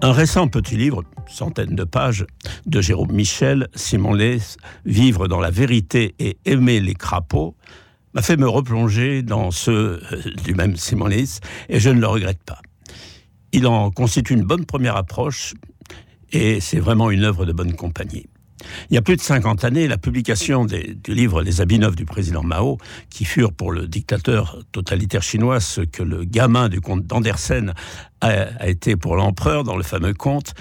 Un récent petit livre, centaine de pages, de Jérôme Michel, Simon Lès, Vivre dans la vérité et aimer les crapauds, m'a fait me replonger dans ceux euh, du même Simon Lès, et je ne le regrette pas. Il en constitue une bonne première approche, et c'est vraiment une œuvre de bonne compagnie. Il y a plus de 50 années, la publication du livre Les habits neufs du président Mao, qui furent pour le dictateur totalitaire chinois ce que le gamin du comte d'Andersen a, été pour l'empereur dans le fameux conte,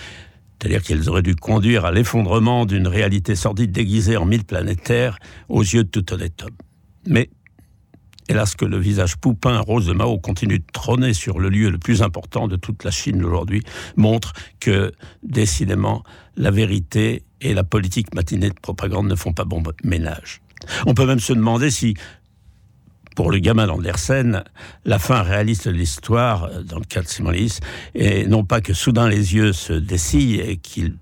c'est-à-dire qu'ils auraient dû conduire à l'effondrement d'une réalité sordide déguisée en mille planétaires aux yeux de tout honnête homme. Mais hélas que le visage poupin rose de Mao continue de trôner sur le lieu le plus important de toute la Chine d'aujourd'hui, montre que décidément la vérité et la politique matinée de propagande ne font pas bon ménage. On peut même se demander si pour le gamin d'Andersen, la fin réaliste de l'histoire, dans le cas de Simonis, et non pas que soudain les yeux se dessillent et qu'il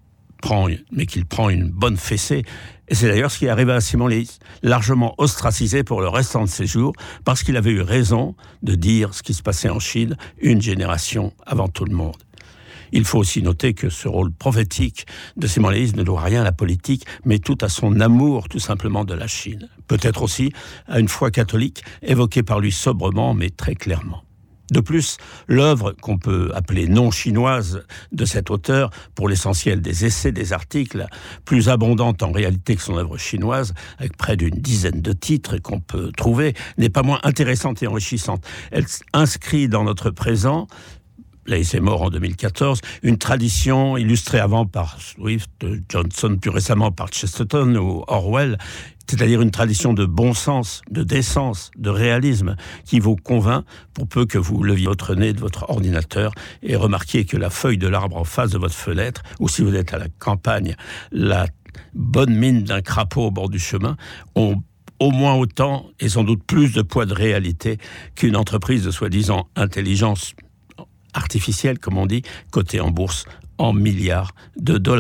mais qu'il prend une bonne fessée. Et c'est d'ailleurs ce qui est arrivé à Simon Lys, largement ostracisé pour le restant de ses jours, parce qu'il avait eu raison de dire ce qui se passait en Chine une génération avant tout le monde. Il faut aussi noter que ce rôle prophétique de Simon Lys ne doit rien à la politique, mais tout à son amour tout simplement de la Chine. Peut-être aussi à une foi catholique évoquée par lui sobrement, mais très clairement. De plus, l'œuvre qu'on peut appeler non chinoise de cet auteur, pour l'essentiel des essais, des articles, plus abondante en réalité que son œuvre chinoise, avec près d'une dizaine de titres qu'on peut trouver, n'est pas moins intéressante et enrichissante. Elle inscrit dans notre présent il est mort en 2014, une tradition illustrée avant par Swift, Johnson, plus récemment par Chesterton ou Orwell, c'est-à-dire une tradition de bon sens, de décence, de réalisme, qui vous convainc pour peu que vous leviez votre nez de votre ordinateur et remarquiez que la feuille de l'arbre en face de votre fenêtre, ou si vous êtes à la campagne, la bonne mine d'un crapaud au bord du chemin, ont au moins autant et sans doute plus de poids de réalité qu'une entreprise de soi-disant intelligence artificielle, comme on dit, cotée en bourse en milliards de dollars.